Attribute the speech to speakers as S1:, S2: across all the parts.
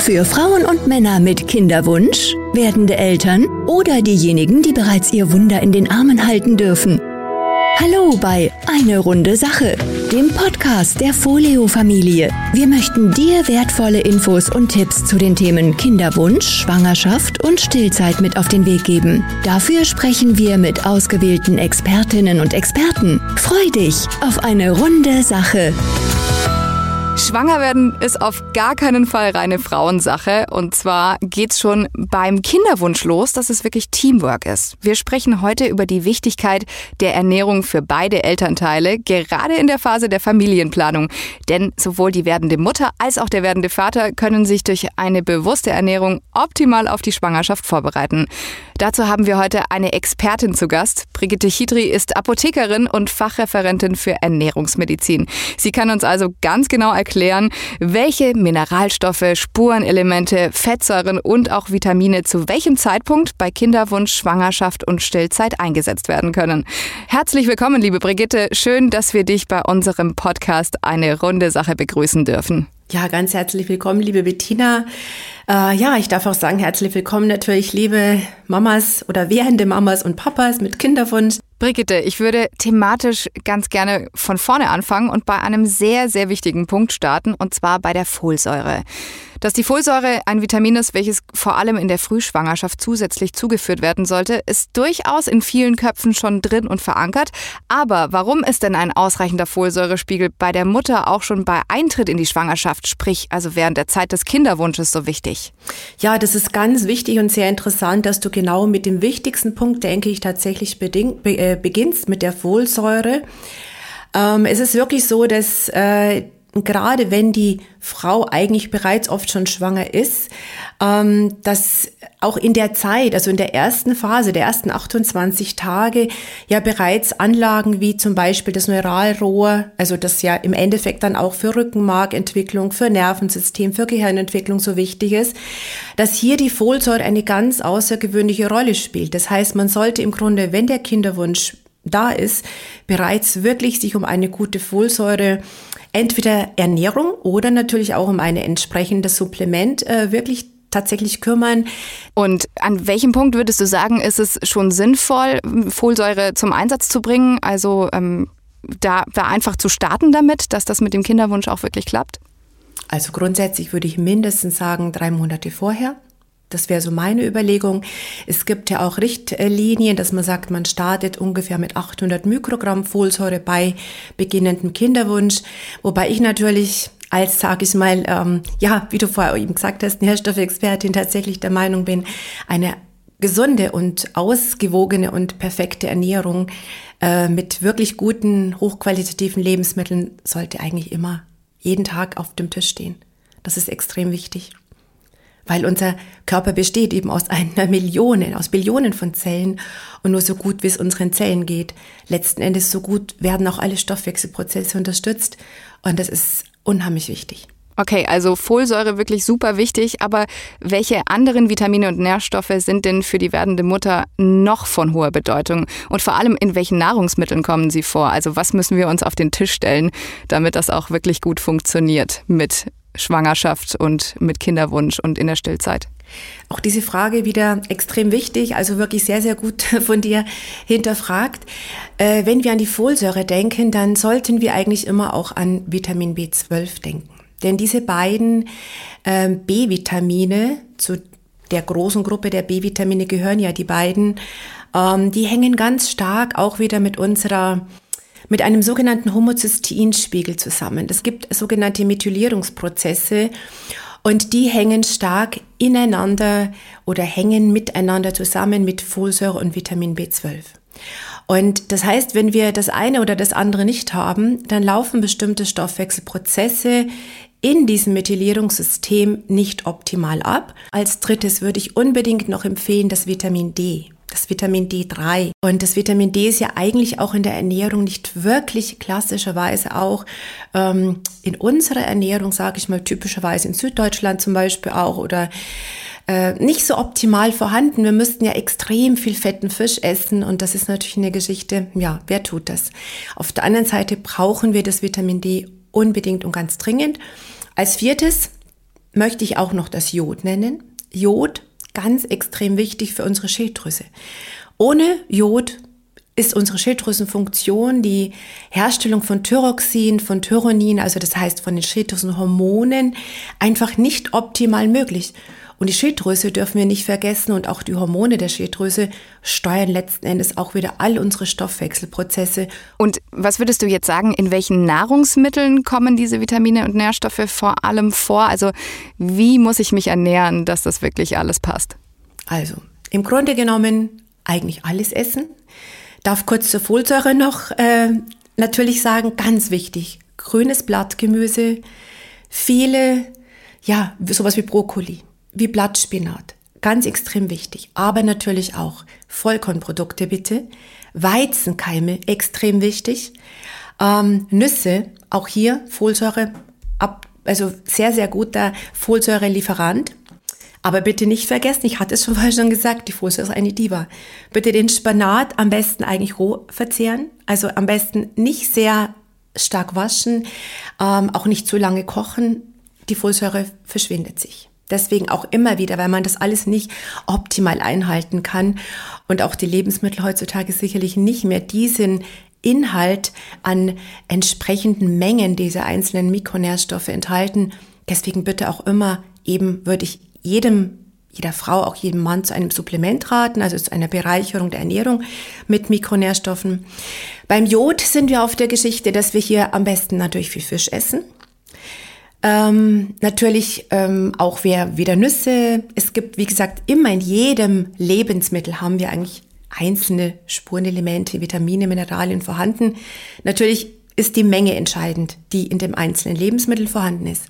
S1: Für Frauen und Männer mit Kinderwunsch, werdende Eltern oder diejenigen, die bereits ihr Wunder in den Armen halten dürfen. Hallo bei Eine runde Sache, dem Podcast der Folio-Familie. Wir möchten dir wertvolle Infos und Tipps zu den Themen Kinderwunsch, Schwangerschaft und Stillzeit mit auf den Weg geben. Dafür sprechen wir mit ausgewählten Expertinnen und Experten. Freu dich auf eine runde Sache.
S2: Schwanger werden ist auf gar keinen Fall reine Frauensache. Und zwar geht's schon beim Kinderwunsch los, dass es wirklich Teamwork ist. Wir sprechen heute über die Wichtigkeit der Ernährung für beide Elternteile, gerade in der Phase der Familienplanung. Denn sowohl die werdende Mutter als auch der werdende Vater können sich durch eine bewusste Ernährung optimal auf die Schwangerschaft vorbereiten. Dazu haben wir heute eine Expertin zu Gast. Brigitte Chidri ist Apothekerin und Fachreferentin für Ernährungsmedizin. Sie kann uns also ganz genau erklären, welche Mineralstoffe, Spurenelemente, Fettsäuren und auch Vitamine zu welchem Zeitpunkt bei Kinderwunsch, Schwangerschaft und Stillzeit eingesetzt werden können. Herzlich willkommen, liebe Brigitte. Schön, dass wir dich bei unserem Podcast eine runde Sache begrüßen dürfen.
S3: Ja, ganz herzlich willkommen, liebe Bettina. Äh, ja, ich darf auch sagen, herzlich willkommen natürlich, liebe Mamas oder werdende Mamas und Papas mit Kinderwunsch.
S2: Brigitte, ich würde thematisch ganz gerne von vorne anfangen und bei einem sehr, sehr wichtigen Punkt starten, und zwar bei der Folsäure. Dass die Folsäure ein Vitamin ist, welches vor allem in der Frühschwangerschaft zusätzlich zugeführt werden sollte, ist durchaus in vielen Köpfen schon drin und verankert. Aber warum ist denn ein ausreichender Folsäurespiegel bei der Mutter auch schon bei Eintritt in die Schwangerschaft, sprich also während der Zeit des Kinderwunsches so wichtig?
S3: Ja, das ist ganz wichtig und sehr interessant, dass du genau mit dem wichtigsten Punkt, denke ich, tatsächlich beding, be, äh, beginnst mit der Folsäure. Ähm, es ist wirklich so, dass äh, gerade wenn die Frau eigentlich bereits oft schon schwanger ist, ähm, dass auch in der Zeit, also in der ersten Phase, der ersten 28 Tage, ja bereits Anlagen wie zum Beispiel das Neuralrohr, also das ja im Endeffekt dann auch für Rückenmarkentwicklung, für Nervensystem, für Gehirnentwicklung so wichtig ist, dass hier die Folsäure eine ganz außergewöhnliche Rolle spielt. Das heißt, man sollte im Grunde, wenn der Kinderwunsch da ist, bereits wirklich sich um eine gute Folsäure entweder Ernährung oder natürlich auch um ein entsprechendes Supplement äh, wirklich tatsächlich kümmern.
S2: Und an welchem Punkt würdest du sagen, ist es schon sinnvoll, Folsäure zum Einsatz zu bringen? Also ähm, da, da einfach zu starten damit, dass das mit dem Kinderwunsch auch wirklich klappt?
S3: Also grundsätzlich würde ich mindestens sagen, drei Monate vorher. Das wäre so meine Überlegung. Es gibt ja auch Richtlinien, dass man sagt, man startet ungefähr mit 800 Mikrogramm Folsäure bei beginnendem Kinderwunsch. Wobei ich natürlich als, sage ich mal, ähm, ja, wie du vorher eben gesagt hast, eine Nährstoffexpertin tatsächlich der Meinung bin, eine gesunde und ausgewogene und perfekte Ernährung äh, mit wirklich guten, hochqualitativen Lebensmitteln sollte eigentlich immer jeden Tag auf dem Tisch stehen. Das ist extrem wichtig weil unser Körper besteht eben aus einer Million, aus Billionen von Zellen und nur so gut, wie es unseren Zellen geht. Letzten Endes so gut werden auch alle Stoffwechselprozesse unterstützt und das ist unheimlich wichtig.
S2: Okay, also Folsäure wirklich super wichtig, aber welche anderen Vitamine und Nährstoffe sind denn für die werdende Mutter noch von hoher Bedeutung? Und vor allem, in welchen Nahrungsmitteln kommen sie vor? Also was müssen wir uns auf den Tisch stellen, damit das auch wirklich gut funktioniert mit Schwangerschaft und mit Kinderwunsch und in der Stillzeit?
S3: Auch diese Frage wieder extrem wichtig, also wirklich sehr, sehr gut von dir hinterfragt. Äh, wenn wir an die Folsäure denken, dann sollten wir eigentlich immer auch an Vitamin B12 denken. Denn diese beiden äh, B-Vitamine, zu der großen Gruppe der B-Vitamine gehören ja die beiden, ähm, die hängen ganz stark auch wieder mit unserer mit einem sogenannten Homozysteinspiegel zusammen. Es gibt sogenannte Methylierungsprozesse und die hängen stark ineinander oder hängen miteinander zusammen mit Folsäure und Vitamin B12. Und das heißt, wenn wir das eine oder das andere nicht haben, dann laufen bestimmte Stoffwechselprozesse in diesem Methylierungssystem nicht optimal ab. Als drittes würde ich unbedingt noch empfehlen das Vitamin D das Vitamin D3. Und das Vitamin D ist ja eigentlich auch in der Ernährung nicht wirklich klassischerweise auch ähm, in unserer Ernährung, sage ich mal, typischerweise in Süddeutschland zum Beispiel auch oder äh, nicht so optimal vorhanden. Wir müssten ja extrem viel fetten Fisch essen und das ist natürlich eine Geschichte, ja, wer tut das? Auf der anderen Seite brauchen wir das Vitamin D unbedingt und ganz dringend. Als viertes möchte ich auch noch das Jod nennen. Jod, ganz extrem wichtig für unsere Schilddrüse. Ohne Jod ist unsere Schilddrüsenfunktion die Herstellung von Thyroxin, von Tyronin, also das heißt von den Schilddrüsenhormonen, einfach nicht optimal möglich. Und die Schilddrüse dürfen wir nicht vergessen und auch die Hormone der Schilddrüse steuern letzten Endes auch wieder all unsere Stoffwechselprozesse.
S2: Und was würdest du jetzt sagen, in welchen Nahrungsmitteln kommen diese Vitamine und Nährstoffe vor allem vor? Also wie muss ich mich ernähren, dass das wirklich alles passt?
S3: Also im Grunde genommen eigentlich alles essen. Darf kurz zur Folsäure noch äh, natürlich sagen, ganz wichtig, grünes Blattgemüse, viele, ja, sowas wie Brokkoli wie Blattspinat. Ganz extrem wichtig. Aber natürlich auch Vollkornprodukte bitte. Weizenkeime, extrem wichtig. Ähm, Nüsse, auch hier Folsäure, ab, also sehr, sehr guter Folsäurelieferant. Aber bitte nicht vergessen, ich hatte es schon vorher schon gesagt, die Folsäure ist eine Diva. Bitte den Spanat am besten eigentlich roh verzehren. Also am besten nicht sehr stark waschen, ähm, auch nicht zu lange kochen. Die Folsäure verschwindet sich. Deswegen auch immer wieder, weil man das alles nicht optimal einhalten kann und auch die Lebensmittel heutzutage sicherlich nicht mehr diesen Inhalt an entsprechenden Mengen dieser einzelnen Mikronährstoffe enthalten. Deswegen bitte auch immer eben würde ich jedem jeder Frau, auch jedem Mann zu einem Supplement raten, also zu einer Bereicherung der Ernährung mit Mikronährstoffen. Beim Jod sind wir auf der Geschichte, dass wir hier am besten natürlich viel Fisch essen. Ähm, natürlich ähm, auch wer wieder Nüsse. Es gibt, wie gesagt, immer in jedem Lebensmittel haben wir eigentlich einzelne Spurenelemente, Vitamine, Mineralien vorhanden. Natürlich ist die Menge entscheidend, die in dem einzelnen Lebensmittel vorhanden ist.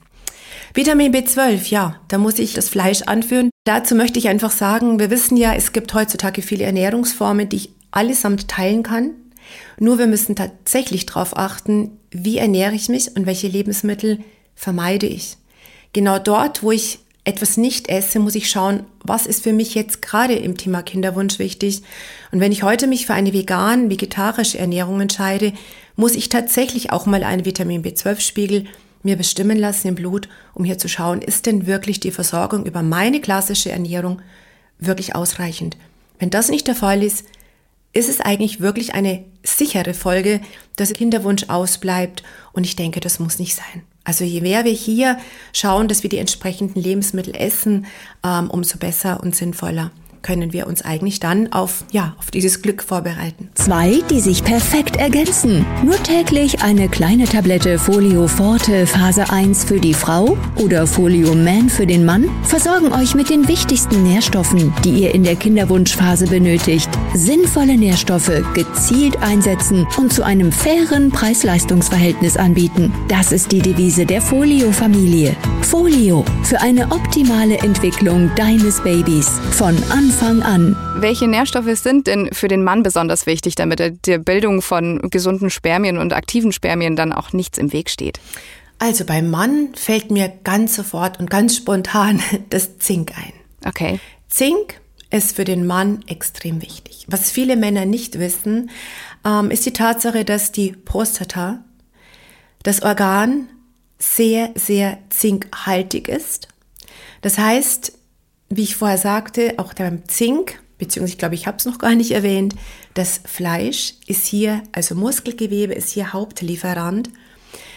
S3: Vitamin B12, ja, da muss ich das Fleisch anführen. Dazu möchte ich einfach sagen, wir wissen ja, es gibt heutzutage viele Ernährungsformen, die ich allesamt teilen kann. Nur wir müssen tatsächlich darauf achten, wie ernähre ich mich und welche Lebensmittel vermeide ich. Genau dort, wo ich etwas nicht esse, muss ich schauen, was ist für mich jetzt gerade im Thema Kinderwunsch wichtig. Und wenn ich heute mich für eine vegan, vegetarische Ernährung entscheide, muss ich tatsächlich auch mal einen Vitamin B12-Spiegel mir bestimmen lassen im Blut, um hier zu schauen, ist denn wirklich die Versorgung über meine klassische Ernährung wirklich ausreichend. Wenn das nicht der Fall ist, ist es eigentlich wirklich eine sichere Folge, dass Kinderwunsch ausbleibt und ich denke, das muss nicht sein. Also je mehr wir hier schauen, dass wir die entsprechenden Lebensmittel essen, ähm, umso besser und sinnvoller können wir uns eigentlich dann auf, ja, auf dieses Glück vorbereiten.
S1: Zwei, die sich perfekt ergänzen. Nur täglich eine kleine Tablette Folio Forte Phase 1 für die Frau oder Folio Man für den Mann versorgen euch mit den wichtigsten Nährstoffen, die ihr in der Kinderwunschphase benötigt. Sinnvolle Nährstoffe gezielt einsetzen und zu einem fairen Preis-Leistungs-Verhältnis anbieten. Das ist die Devise der Folio-Familie. Folio für eine optimale Entwicklung deines Babys von Anfang Anfang an.
S2: Welche Nährstoffe sind denn für den Mann besonders wichtig, damit er der Bildung von gesunden Spermien und aktiven Spermien dann auch nichts im Weg steht?
S3: Also beim Mann fällt mir ganz sofort und ganz spontan das Zink ein.
S2: Okay.
S3: Zink ist für den Mann extrem wichtig. Was viele Männer nicht wissen, ähm, ist die Tatsache, dass die Prostata, das Organ, sehr, sehr zinkhaltig ist. Das heißt, wie ich vorher sagte, auch beim Zink, beziehungsweise ich glaube, ich habe es noch gar nicht erwähnt, das Fleisch ist hier, also Muskelgewebe ist hier Hauptlieferant.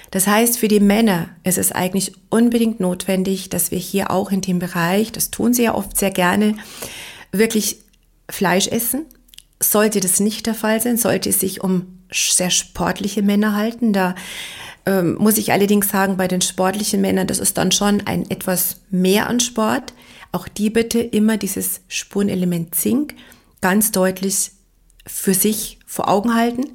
S3: Das heißt, für die Männer ist es eigentlich unbedingt notwendig, dass wir hier auch in dem Bereich, das tun sie ja oft sehr gerne, wirklich Fleisch essen. Sollte das nicht der Fall sein, sollte es sich um sehr sportliche Männer halten, da ähm, muss ich allerdings sagen, bei den sportlichen Männern, das ist dann schon ein etwas mehr an Sport. Auch die bitte immer dieses Spurenelement Zink ganz deutlich für sich vor Augen halten.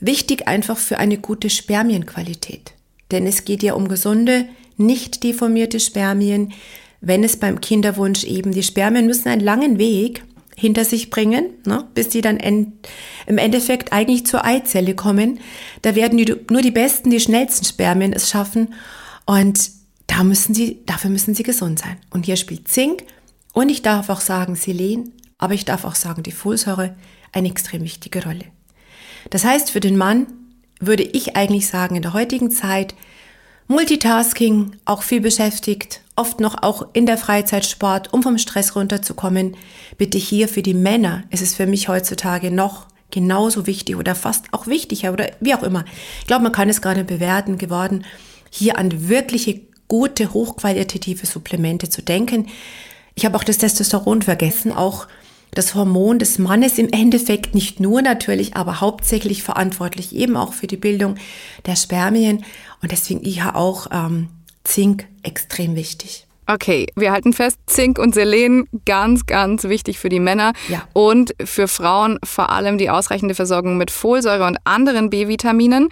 S3: Wichtig einfach für eine gute Spermienqualität. Denn es geht ja um gesunde, nicht deformierte Spermien. Wenn es beim Kinderwunsch eben, die Spermien müssen einen langen Weg hinter sich bringen, ne, bis sie dann en im Endeffekt eigentlich zur Eizelle kommen. Da werden die, nur die besten, die schnellsten Spermien es schaffen. Und da müssen sie, dafür müssen sie gesund sein. Und hier spielt Zink und ich darf auch sagen Selen, aber ich darf auch sagen die Folsäure eine extrem wichtige Rolle. Das heißt, für den Mann würde ich eigentlich sagen, in der heutigen Zeit Multitasking, auch viel beschäftigt, oft noch auch in der Freizeit Sport, um vom Stress runterzukommen. Bitte hier für die Männer ist es für mich heutzutage noch genauso wichtig oder fast auch wichtiger oder wie auch immer. Ich glaube, man kann es gerade bewerten geworden, hier an wirkliche gute, hochqualitative Supplemente zu denken. Ich habe auch das Testosteron vergessen, auch das Hormon des Mannes im Endeffekt nicht nur natürlich, aber hauptsächlich verantwortlich eben auch für die Bildung der Spermien und deswegen ja auch ähm, Zink extrem wichtig.
S2: Okay, wir halten fest, Zink und Selen ganz, ganz wichtig für die Männer
S3: ja.
S2: und für Frauen vor allem die ausreichende Versorgung mit Folsäure und anderen B-Vitaminen.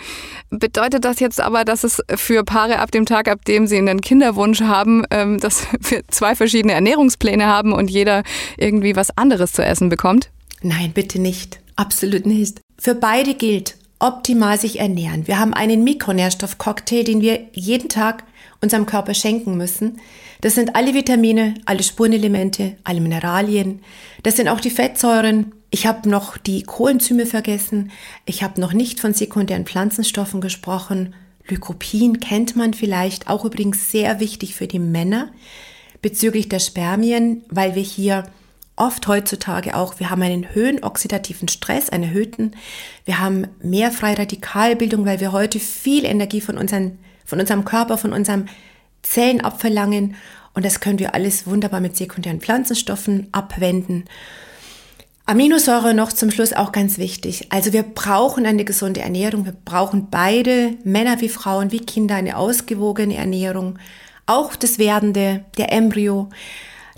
S2: Bedeutet das jetzt aber, dass es für Paare ab dem Tag, ab dem sie einen Kinderwunsch haben, ähm, dass wir zwei verschiedene Ernährungspläne haben und jeder irgendwie was anderes zu essen bekommt?
S3: Nein, bitte nicht. Absolut nicht. Für beide gilt, optimal sich ernähren. Wir haben einen Mikronährstoffcocktail, den wir jeden Tag unserem Körper schenken müssen. Das sind alle Vitamine, alle Spurenelemente, alle Mineralien. Das sind auch die Fettsäuren. Ich habe noch die Coenzyme vergessen. Ich habe noch nicht von sekundären Pflanzenstoffen gesprochen. Lykopin kennt man vielleicht, auch übrigens sehr wichtig für die Männer bezüglich der Spermien, weil wir hier oft heutzutage auch, wir haben einen höhen oxidativen Stress, einen erhöhten, wir haben mehr Freiradikalbildung, weil wir heute viel Energie von, unseren, von unserem Körper, von unserem Zellen abverlangen und das können wir alles wunderbar mit sekundären Pflanzenstoffen abwenden. Aminosäure noch zum Schluss auch ganz wichtig. Also wir brauchen eine gesunde Ernährung. Wir brauchen beide, Männer wie Frauen, wie Kinder, eine ausgewogene Ernährung. Auch das Werdende, der Embryo.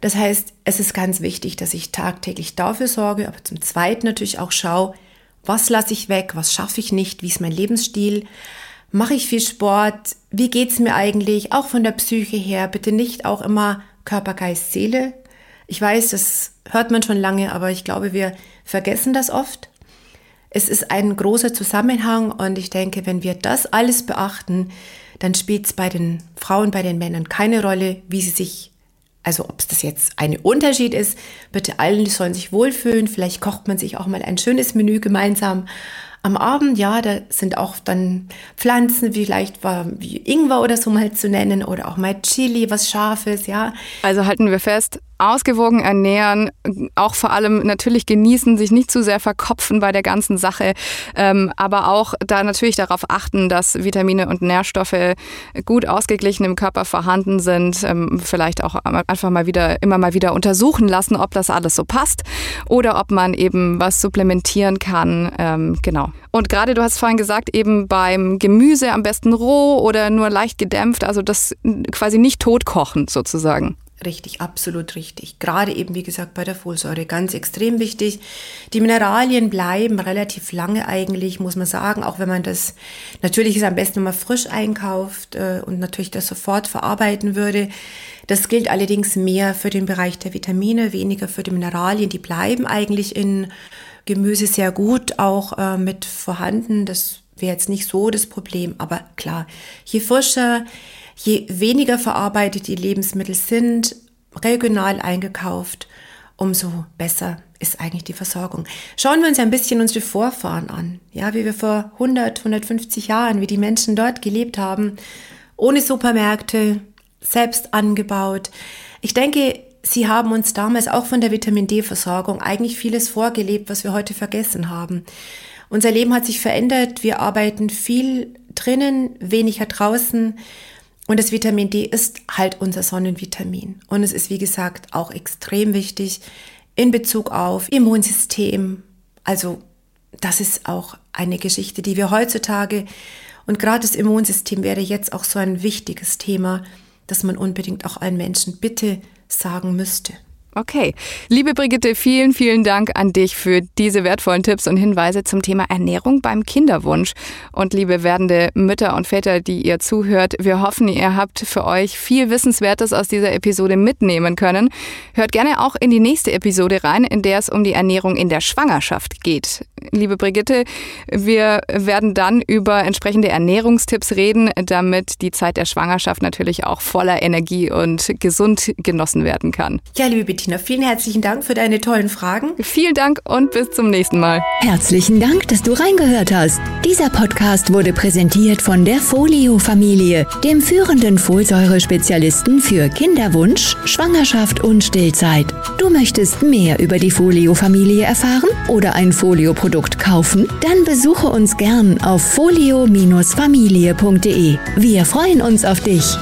S3: Das heißt, es ist ganz wichtig, dass ich tagtäglich dafür sorge, aber zum Zweiten natürlich auch schaue, was lasse ich weg, was schaffe ich nicht, wie ist mein Lebensstil. Mache ich viel Sport? Wie geht's mir eigentlich? Auch von der Psyche her. Bitte nicht auch immer Körper, Geist, Seele. Ich weiß, das hört man schon lange, aber ich glaube, wir vergessen das oft. Es ist ein großer Zusammenhang und ich denke, wenn wir das alles beachten, dann spielt es bei den Frauen, bei den Männern keine Rolle, wie sie sich, also ob es das jetzt ein Unterschied ist, bitte allen sollen sich wohlfühlen, vielleicht kocht man sich auch mal ein schönes Menü gemeinsam am Abend, ja, da sind auch dann Pflanzen, vielleicht war wie Ingwer oder so mal zu nennen oder auch mal Chili, was Scharfes, ja.
S2: Also halten wir fest, ausgewogen ernähren, auch vor allem natürlich genießen, sich nicht zu sehr verkopfen bei der ganzen Sache, ähm, aber auch da natürlich darauf achten, dass Vitamine und Nährstoffe gut ausgeglichen im Körper vorhanden sind, ähm, vielleicht auch einfach mal wieder, immer mal wieder untersuchen lassen, ob das alles so passt oder ob man eben was supplementieren kann, ähm, genau. Und gerade du hast vorhin gesagt, eben beim Gemüse am besten roh oder nur leicht gedämpft, also das quasi nicht totkochen sozusagen.
S3: Richtig, absolut richtig. Gerade eben, wie gesagt, bei der Folsäure ganz extrem wichtig. Die Mineralien bleiben relativ lange eigentlich, muss man sagen, auch wenn man das, natürlich ist am besten, wenn man frisch einkauft äh, und natürlich das sofort verarbeiten würde. Das gilt allerdings mehr für den Bereich der Vitamine, weniger für die Mineralien. Die bleiben eigentlich in Gemüse sehr gut auch äh, mit vorhanden. Das wäre jetzt nicht so das Problem, aber klar, je frischer, Je weniger verarbeitet die Lebensmittel sind, regional eingekauft, umso besser ist eigentlich die Versorgung. Schauen wir uns ein bisschen unsere Vorfahren an, ja, wie wir vor 100, 150 Jahren, wie die Menschen dort gelebt haben, ohne Supermärkte, selbst angebaut. Ich denke, sie haben uns damals auch von der Vitamin D-Versorgung eigentlich vieles vorgelebt, was wir heute vergessen haben. Unser Leben hat sich verändert, wir arbeiten viel drinnen, weniger draußen und das Vitamin D ist halt unser Sonnenvitamin. Und es ist, wie gesagt, auch extrem wichtig in Bezug auf Immunsystem. Also das ist auch eine Geschichte, die wir heutzutage, und gerade das Immunsystem wäre jetzt auch so ein wichtiges Thema, dass man unbedingt auch allen Menschen bitte sagen müsste.
S2: Okay. Liebe Brigitte, vielen, vielen Dank an dich für diese wertvollen Tipps und Hinweise zum Thema Ernährung beim Kinderwunsch. Und liebe werdende Mütter und Väter, die ihr zuhört, wir hoffen, ihr habt für euch viel Wissenswertes aus dieser Episode mitnehmen können. Hört gerne auch in die nächste Episode rein, in der es um die Ernährung in der Schwangerschaft geht. Liebe Brigitte, wir werden dann über entsprechende Ernährungstipps reden, damit die Zeit der Schwangerschaft natürlich auch voller Energie und gesund genossen werden kann.
S3: Ja, liebe Bettina, Bettina, vielen herzlichen Dank für deine tollen Fragen.
S2: Vielen Dank und bis zum nächsten Mal.
S1: Herzlichen Dank, dass du reingehört hast. Dieser Podcast wurde präsentiert von der Folio-Familie, dem führenden Folsäure-Spezialisten für Kinderwunsch, Schwangerschaft und Stillzeit. Du möchtest mehr über die Folio-Familie erfahren oder ein Folio-Produkt kaufen? Dann besuche uns gern auf folio-familie.de. Wir freuen uns auf dich.